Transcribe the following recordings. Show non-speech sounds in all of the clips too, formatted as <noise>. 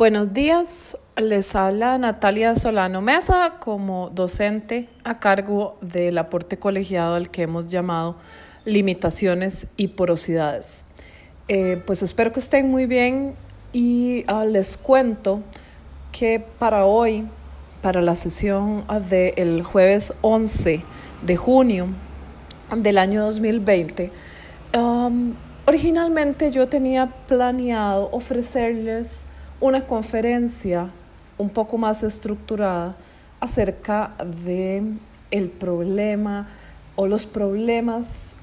Buenos días, les habla Natalia Solano Mesa como docente a cargo del aporte colegiado al que hemos llamado limitaciones y porosidades. Eh, pues espero que estén muy bien y ah, les cuento que para hoy, para la sesión del jueves 11 de junio del año 2020, um, originalmente yo tenía planeado ofrecerles una conferencia un poco más estructurada acerca de el problema o los problemas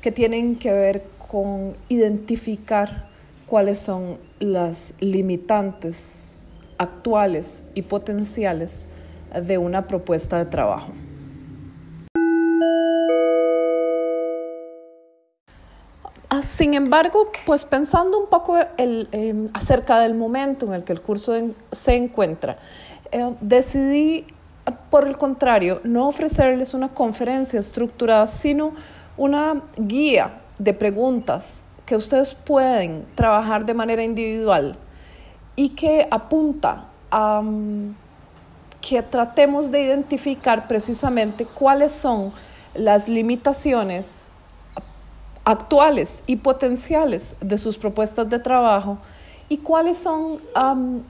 que tienen que ver con identificar cuáles son las limitantes actuales y potenciales de una propuesta de trabajo. Sin embargo, pues pensando un poco em, acerca del momento en el que el curso se encuentra, eh, decidí, por el contrario, no ofrecerles una conferencia estructurada, sino una guía de preguntas que ustedes pueden trabajar de manera individual y que apunta a mm, que tratemos de identificar precisamente cuáles son las limitaciones actuales y potenciales de sus propuestas de trabajo y cuáles son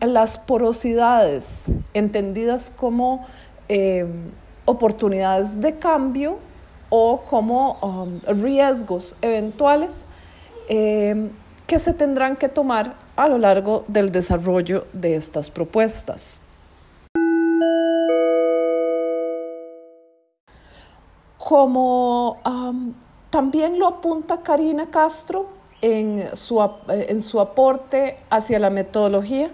las porosidades entendidas como em, oportunidades de cambio o como riesgos eventuales em, que se tendrán que tomar a lo largo del desarrollo de estas propuestas. Como también lo apunta Karina Castro en su, eh, en su aporte hacia la metodología.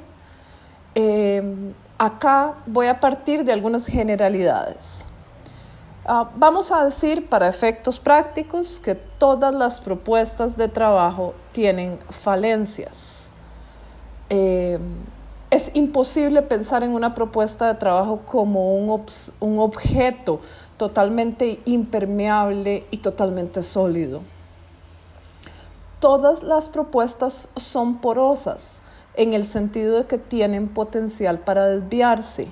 Eh, acá voy a partir de algunas generalidades. Ah, vamos a decir para efectos prácticos que todas las propuestas de trabajo tienen falencias. Eh, es imposible pensar en una propuesta de trabajo como un, un objeto totalmente impermeable y totalmente sólido. Todas las propuestas son porosas en el sentido de que tienen potencial para desviarse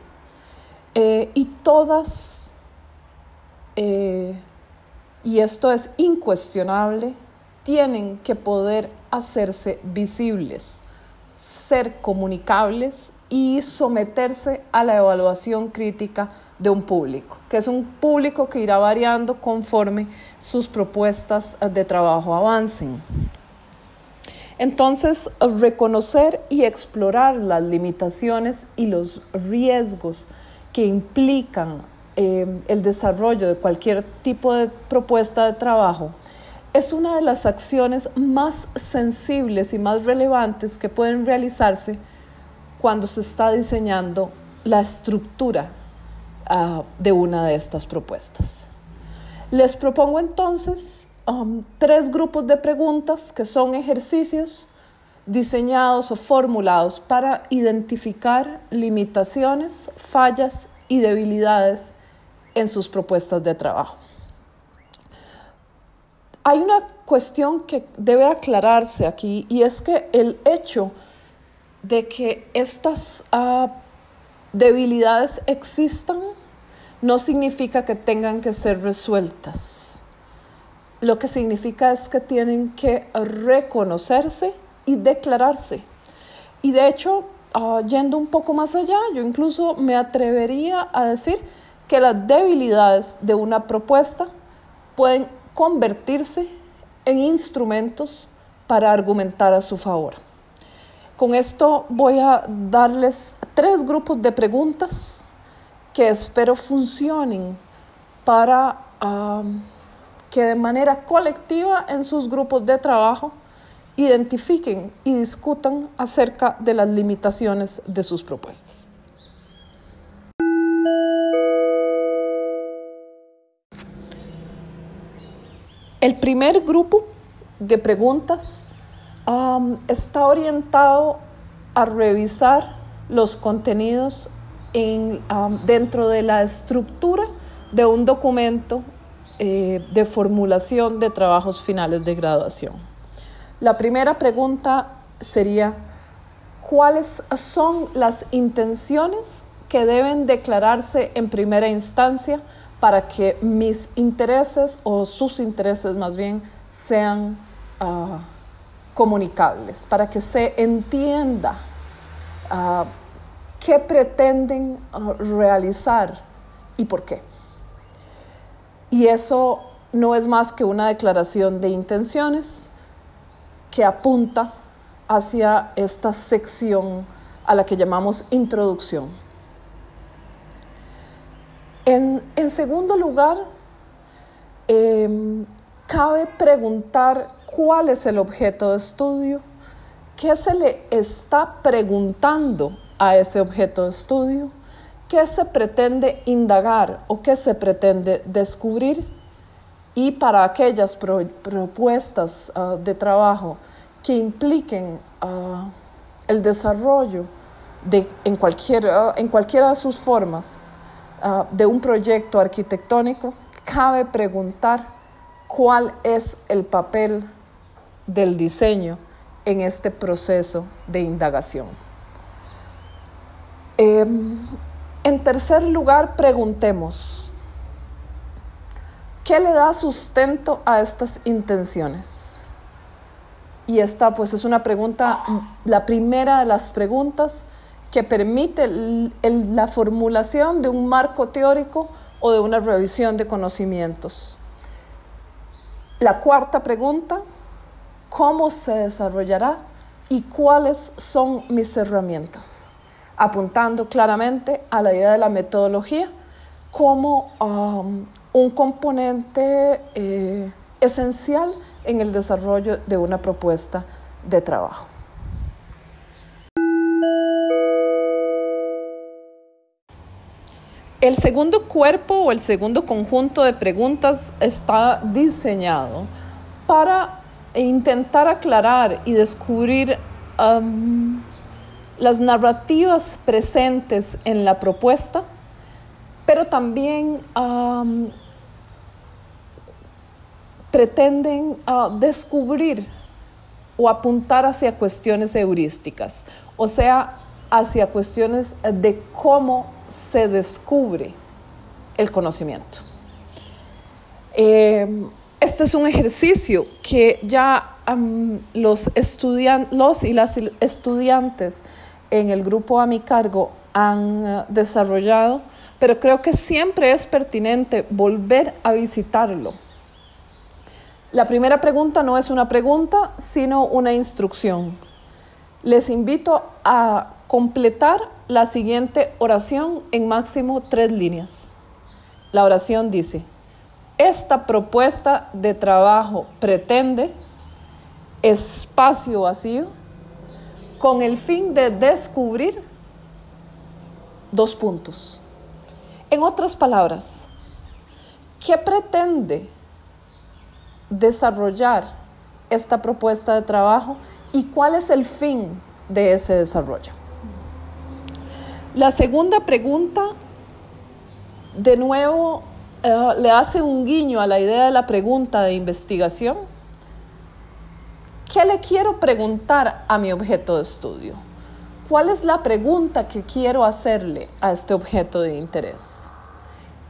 eh, y todas, eh, y esto es incuestionable, tienen que poder hacerse visibles, ser comunicables y someterse a la evaluación crítica de un público, que es un público que irá variando conforme sus propuestas de trabajo avancen. Entonces, reconocer y explorar las limitaciones y los riesgos que implican eh, el desarrollo de cualquier tipo de propuesta de trabajo es una de las acciones más sensibles y más relevantes que pueden realizarse cuando se está diseñando la estructura Ah, de una de estas propuestas. Les propongo entonces um, tres grupos de preguntas que son ejercicios diseñados o formulados para identificar limitaciones, fallas y debilidades en sus propuestas de trabajo. Hay una cuestión que debe aclararse aquí y es que el hecho de que estas uh, debilidades existan no significa que tengan que ser resueltas. Lo que significa es que tienen que reconocerse y declararse. Y de hecho, ah, yendo un poco más allá, yo incluso me atrevería a decir que las debilidades de una propuesta pueden convertirse en instrumentos para argumentar a su favor. Con esto voy a darles tres grupos de preguntas que espero funcionen para que de manera colectiva en sus grupos de trabajo identifiquen y discutan acerca de las limitaciones de sus propuestas. El primer grupo de preguntas está orientado a revisar los contenidos en, dentro de la estructura de un documento eh, de formulación de trabajos finales de graduación. La primera pregunta sería, cuáles son las intenciones que deben declararse en primera instancia para que mis intereses o sus intereses más bien sean ah, comunicables, para que se entienda uh, qué pretenden ah, realizar y por qué. Y eso no es más que una declaración de intenciones que apunta hacia esta sección a la que llamamos introducción. En, segundo lugar, em, cabe preguntar cuál es el objeto de estudio, qué se le está preguntando a ese objeto de estudio, qué se pretende indagar o qué se pretende descubrir y para aquellas propuestas ah, de trabajo que impliquen ah, el desarrollo de, en, cualquiera, en cualquiera de sus formas Ah, de un proyecto arquitectónico, cabe preguntar cuál es el papel del diseño en este proceso de indagación. Em, en tercer lugar, preguntemos, ¿qué le da sustento a estas intenciones? Y esta pues es una pregunta, la primera de las preguntas que permite la formulación de un marco teórico o de una revisión de conocimientos. La cuarta pregunta, ¿cómo se desarrollará y cuáles son mis herramientas? Apuntando claramente a la idea de la metodología como um, un componente eh, esencial en el desarrollo de una propuesta de trabajo. El segundo cuerpo o el segundo conjunto de preguntas está diseñado para intentar aclarar y descubrir um, las narrativas presentes en la propuesta, pero también um, pretenden uh, descubrir o apuntar hacia cuestiones heurísticas, o sea, hacia cuestiones de cómo se descubre el conocimiento. Eh, este es un ejercicio que ya los, los y las estudiantes en el grupo a mi cargo han eh, desarrollado, pero creo que siempre es pertinente volver a visitarlo. La primera pregunta no es una pregunta, sino una instrucción. Les invito a completar la siguiente oración en máximo tres líneas. La oración dice, esta propuesta de trabajo pretende espacio vacío con el fin de descubrir dos puntos. En otras palabras, ¿qué pretende desarrollar esta propuesta de trabajo y cuál es el fin de ese desarrollo? La segunda pregunta, de nuevo, eh, le hace un guiño a la idea de la pregunta de investigación. ¿Qué le quiero preguntar a mi objeto de estudio? ¿Cuál es la pregunta que quiero hacerle a este objeto de interés?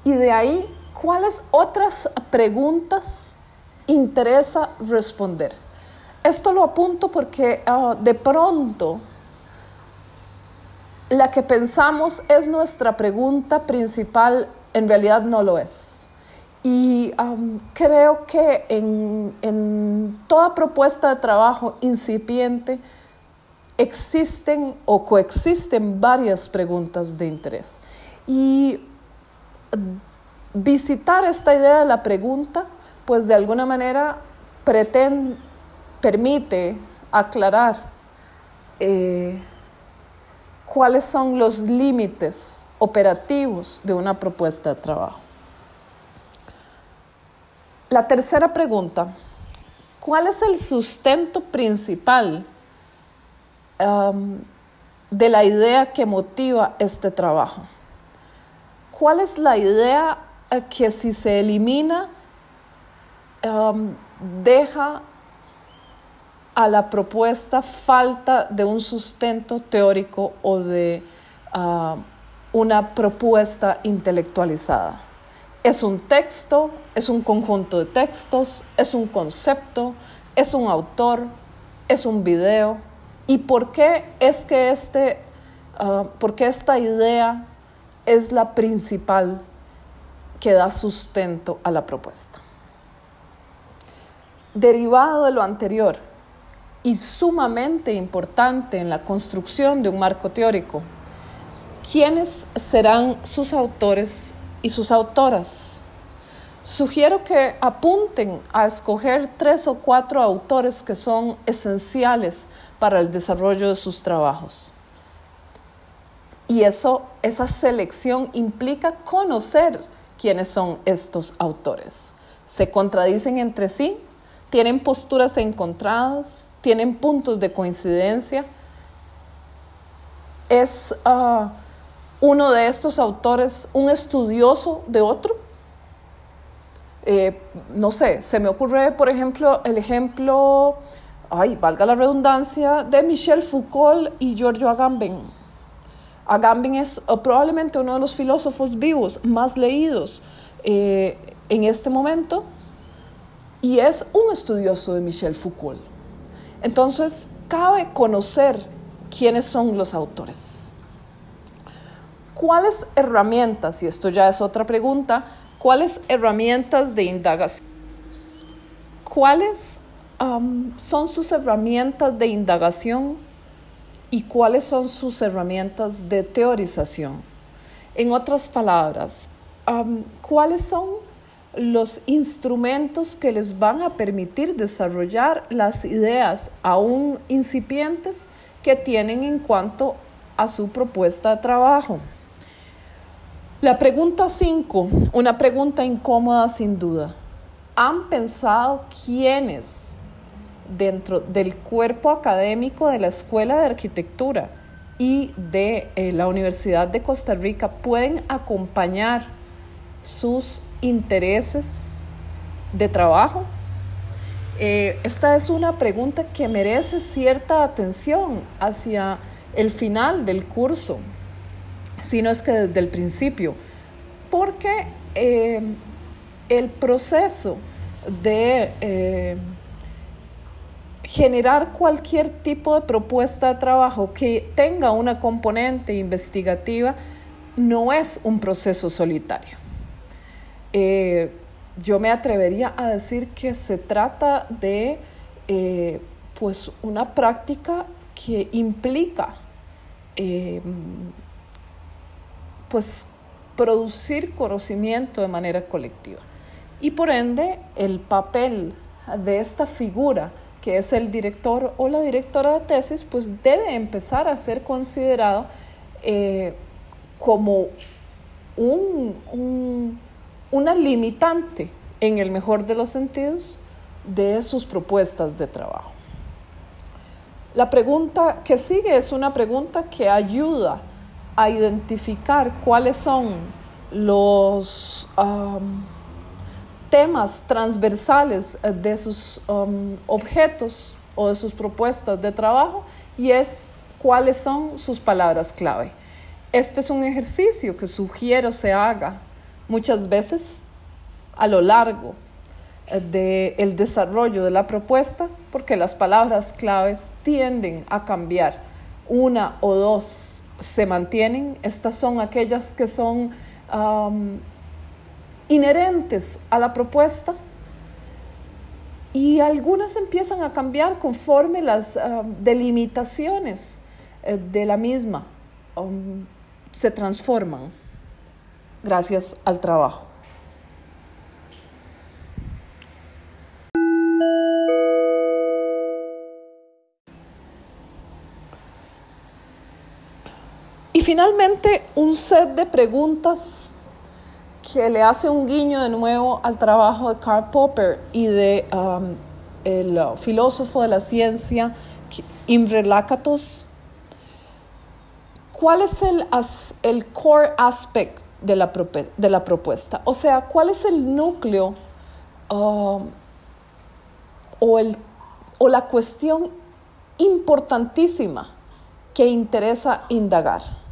Y de ahí, ¿cuáles otras preguntas interesa responder? Esto lo apunto porque ah, de pronto la que pensamos es nuestra pregunta principal, en realidad no lo es. Y creo que en, toda propuesta de trabajo incipiente existen o coexisten varias preguntas de interés. Y visitar esta idea de la pregunta, pues de alguna manera permite aclarar eh, cuáles son los límites operativos de una propuesta de trabajo. La tercera pregunta, ¿cuál es el sustento principal de la idea que motiva este trabajo? ¿Cuál es la idea eh, que si se elimina deja a la propuesta falta de un sustento teórico o de ah, una propuesta intelectualizada. Es un texto, es un conjunto de textos, es un concepto, es un autor, es un video. ¿Y por qué es que este, ah, esta idea es la principal que da sustento a la propuesta? Derivado de lo anterior, y sumamente importante en la construcción de un marco teórico. ¿Quiénes serán sus autores y sus autoras? Sugiero que apunten a escoger tres o cuatro autores que son esenciales para el desarrollo de sus trabajos. Y eso, esa selección implica conocer quiénes son estos autores. ¿Se contradicen entre sí? ¿Tienen posturas encontradas? tienen puntos de coincidencia. ¿Es ah, uno de estos autores un estudioso de otro? Eh, no sé, se me ocurre, por ejemplo, el ejemplo, ay, valga la redundancia, de Michel Foucault y Giorgio Agamben. Agamben es uh, probablemente uno de los filósofos vivos más leídos eh, en este momento y es un estudioso de Michel Foucault. Entonces, cabe conocer quiénes son los autores. ¿Cuáles herramientas, y esto ya es otra pregunta, cuáles herramientas de indagación? ¿Cuáles son sus herramientas de indagación y cuáles son sus herramientas de teorización? En otras palabras, ¿cuáles son los instrumentos que les van a permitir desarrollar las ideas aún incipientes que tienen en cuanto a su propuesta de trabajo. La pregunta 5, una pregunta incómoda sin duda. ¿Han pensado quiénes dentro del cuerpo académico de la Escuela de Arquitectura y de eh, la Universidad de Costa Rica pueden acompañar sus intereses de trabajo? Eh, esta es una pregunta que merece cierta atención hacia el final del curso, si no es que desde el principio, porque eh, el proceso de eh, generar cualquier tipo de propuesta de trabajo que tenga una componente investigativa no es un proceso solitario. Eh, yo me atrevería a decir que se trata de pues una práctica que implica pues producir conocimiento de manera colectiva. Y por ende, el papel de esta figura, que es el director o la directora de tesis, pues debe empezar a ser considerado como un una limitante, en el mejor de los sentidos, de sus propuestas de trabajo. La pregunta que sigue es una pregunta que ayuda a identificar cuáles son los temas transversales de sus objetos o de sus propuestas de trabajo y es cuáles son sus palabras clave. Este es un ejercicio que sugiero se haga muchas veces a lo largo eh, del desarrollo de la propuesta, porque las palabras claves tienden a cambiar. Una o dos se mantienen, estas son aquellas que son inherentes a la propuesta y algunas empiezan a cambiar conforme las delimitaciones eh, de la misma se transforman gracias al trabajo. Finalmente, un set de preguntas que le hace un guiño de nuevo al trabajo de Karl Popper y de um, el filósofo de la ciencia Imre Lakatos. ¿Cuál es el, core aspect de la, de la propuesta. O sea, ¿cuál es el núcleo um, o el, o la cuestión importantísima que interesa indagar.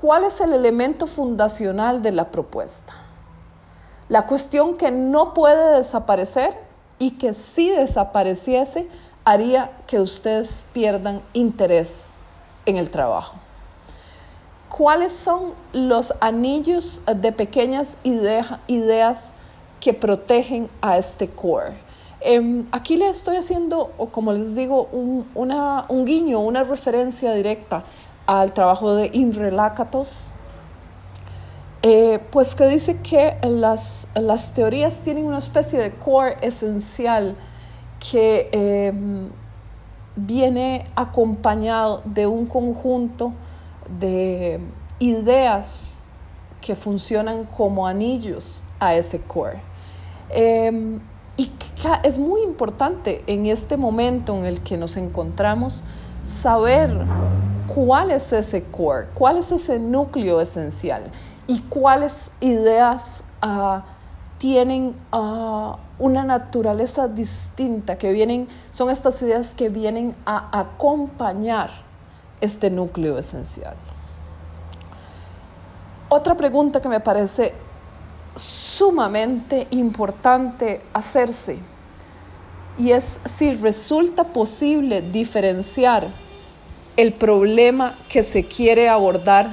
¿Cuál es el elemento fundacional de la propuesta? La cuestión que no puede desaparecer y que si desapareciese haría que ustedes pierdan interés en el trabajo. ¿Cuáles son los anillos de pequeñas ideas que protegen a este core? Em, aquí le estoy haciendo, o como les digo, un, un guiño, una referencia directa al trabajo de Imre Lakatos, eh, pues que dice que las, las, teorías tienen una especie de core esencial que em, viene acompañado de un conjunto de ideas que funcionan como anillos a ese core. Em, y es muy importante en este momento en el que nos encontramos saber cuál es ese core, cuál es ese núcleo esencial y cuáles ideas uh, tienen uh, una naturaleza distinta, que vienen, son estas ideas que vienen a acompañar este núcleo esencial. Otra pregunta que me parece sumamente importante hacerse y es si resulta posible diferenciar el problema que se quiere abordar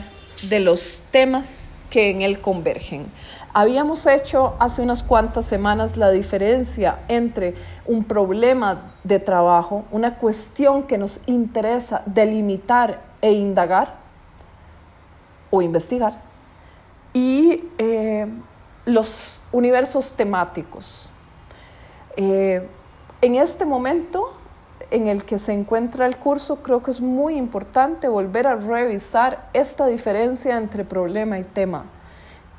de los temas que en él convergen. Habíamos hecho hace unas cuantas semanas la diferencia entre un problema de trabajo, una cuestión que nos interesa delimitar e indagar o investigar, y eh, los universos temáticos. Eh, en este momento en el que se encuentra el curso, creo que es muy importante volver a revisar esta diferencia entre problema y tema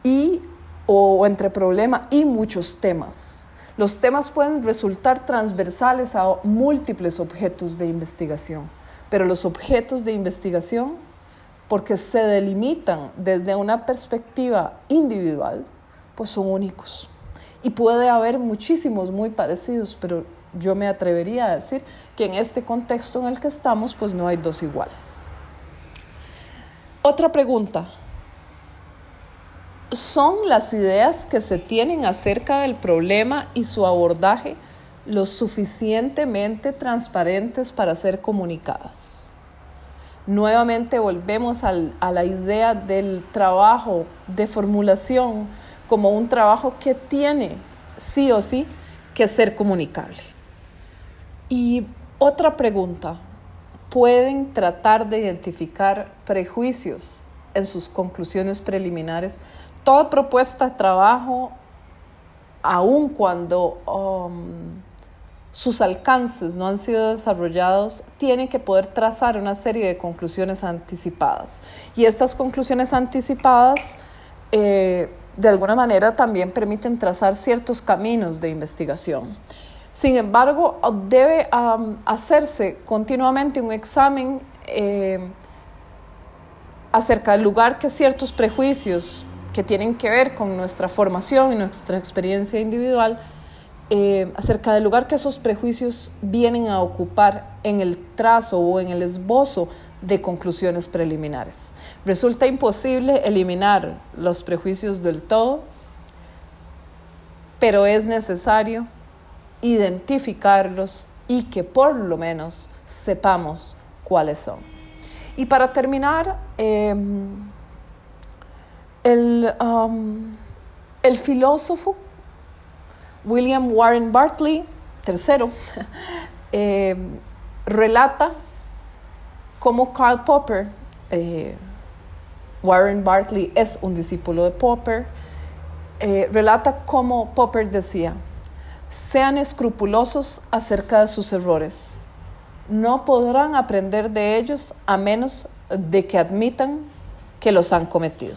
y o entre problema y muchos temas. Los temas pueden resultar transversales a múltiples objetos de investigación, pero los objetos de investigación, porque se delimitan desde una perspectiva individual, pues son únicos. Y puede haber muchísimos muy parecidos, pero yo me atrevería a decir que en este contexto en el que estamos, pues no hay dos iguales. Otra pregunta. ¿Son las ideas que se tienen acerca del problema y su abordaje lo suficientemente transparentes para ser comunicadas? Nuevamente volvemos a la idea del trabajo de formulación como un trabajo que tiene sí o sí que ser comunicable. Y otra pregunta, ¿pueden tratar de identificar prejuicios en sus conclusiones preliminares? Toda propuesta de trabajo, aun cuando um, sus alcances no han sido desarrollados, tiene que poder trazar una serie de conclusiones anticipadas. Y estas conclusiones anticipadas, eh, de alguna manera, también permiten trazar ciertos caminos de investigación. Sin embargo, debe hacerse continuamente un examen eh, acerca del lugar que ciertos prejuicios que tienen que ver con nuestra formación y nuestra experiencia individual, eh, acerca del lugar que esos prejuicios vienen a ocupar en el trazo o en el esbozo de conclusiones preliminares. Resulta imposible eliminar los prejuicios del todo, pero es necesario identificarlos y que por lo menos sepamos cuáles son. Y para terminar, em, um, el, filósofo William Warren Bartley, tercero, <laughs> em, relata cómo Karl Popper, eh, Warren Bartley es un discípulo de Popper, eh, relata cómo Popper decía, sean escrupulosos acerca de sus errores. No podrán aprender de ellos a menos de que admitan que los han cometido.